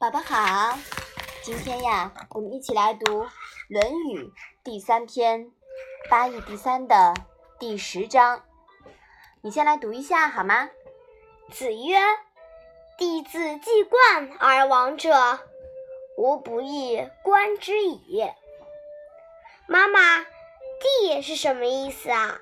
宝宝好，今天呀，我们一起来读《论语》第三篇《八义第三》的第十章。你先来读一下好吗？子曰：“弟子既冠而亡者，吾不亦观之矣。”妈妈，帝是什么意思啊？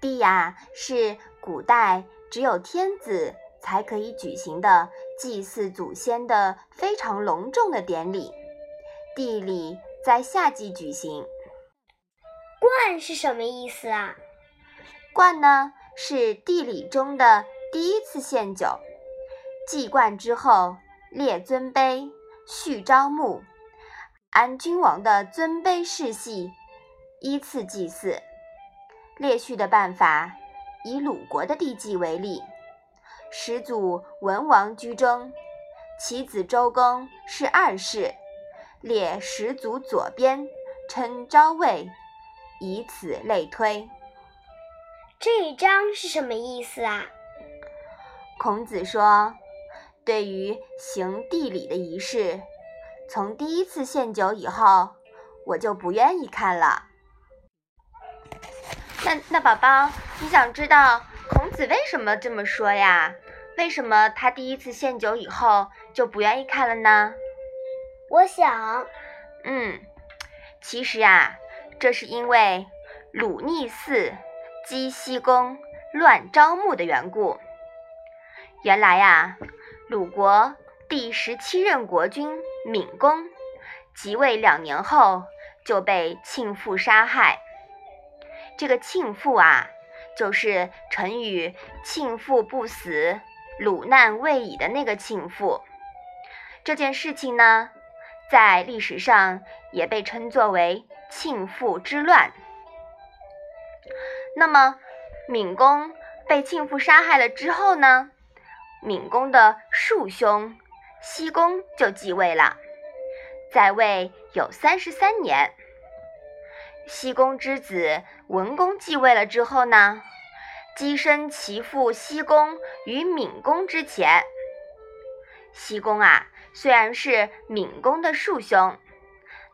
帝呀，是古代只有天子才可以举行的。祭祀祖先的非常隆重的典礼，地礼在夏季举行。冠是什么意思啊？冠呢是地礼中的第一次献酒，祭冠之后列尊卑，序朝暮，按君王的尊卑世系依次祭祀。列序的办法以鲁国的地祭为例。始祖文王居中，其子周公是二世，列始祖左边，称昭魏，以此类推。这一章是什么意思啊？孔子说，对于行地礼的仪式，从第一次献酒以后，我就不愿意看了。那那宝宝，你想知道？孔子为什么这么说呀？为什么他第一次献酒以后就不愿意看了呢？我想，嗯，其实啊，这是因为鲁逆嗣姬西公乱招募的缘故。原来呀，鲁国第十七任国君闵公即位两年后就被庆父杀害。这个庆父啊。就是成语“庆父不死，鲁难未已”的那个庆父。这件事情呢，在历史上也被称作为“庆父之乱”。那么，闵公被庆父杀害了之后呢，闵公的庶兄僖公就继位了，在位有三十三年。僖公之子文公继位了之后呢，跻身其父僖公与闵公之前。僖公啊，虽然是闵公的庶兄，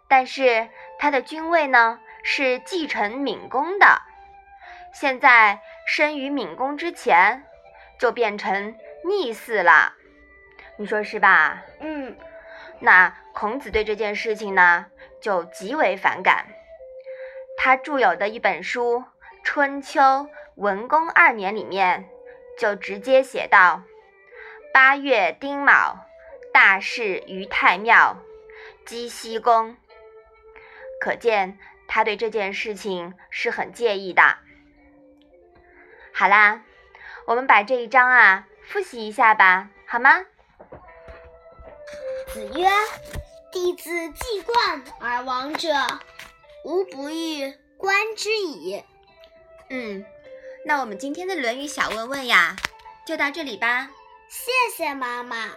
但是他的君位呢是继承闵公的。现在生于闵公之前，就变成逆嗣了。你说是吧？嗯。那孔子对这件事情呢，就极为反感。他著有的一本书《春秋文公二年》里面就直接写道：“八月丁卯，大事于太庙，姬僖公。”可见他对这件事情是很介意的。好啦，我们把这一章啊复习一下吧，好吗？子曰：“弟子既冠而亡者。”吾不欲观之矣。嗯，那我们今天的《论语》小问问呀，就到这里吧。谢谢妈妈。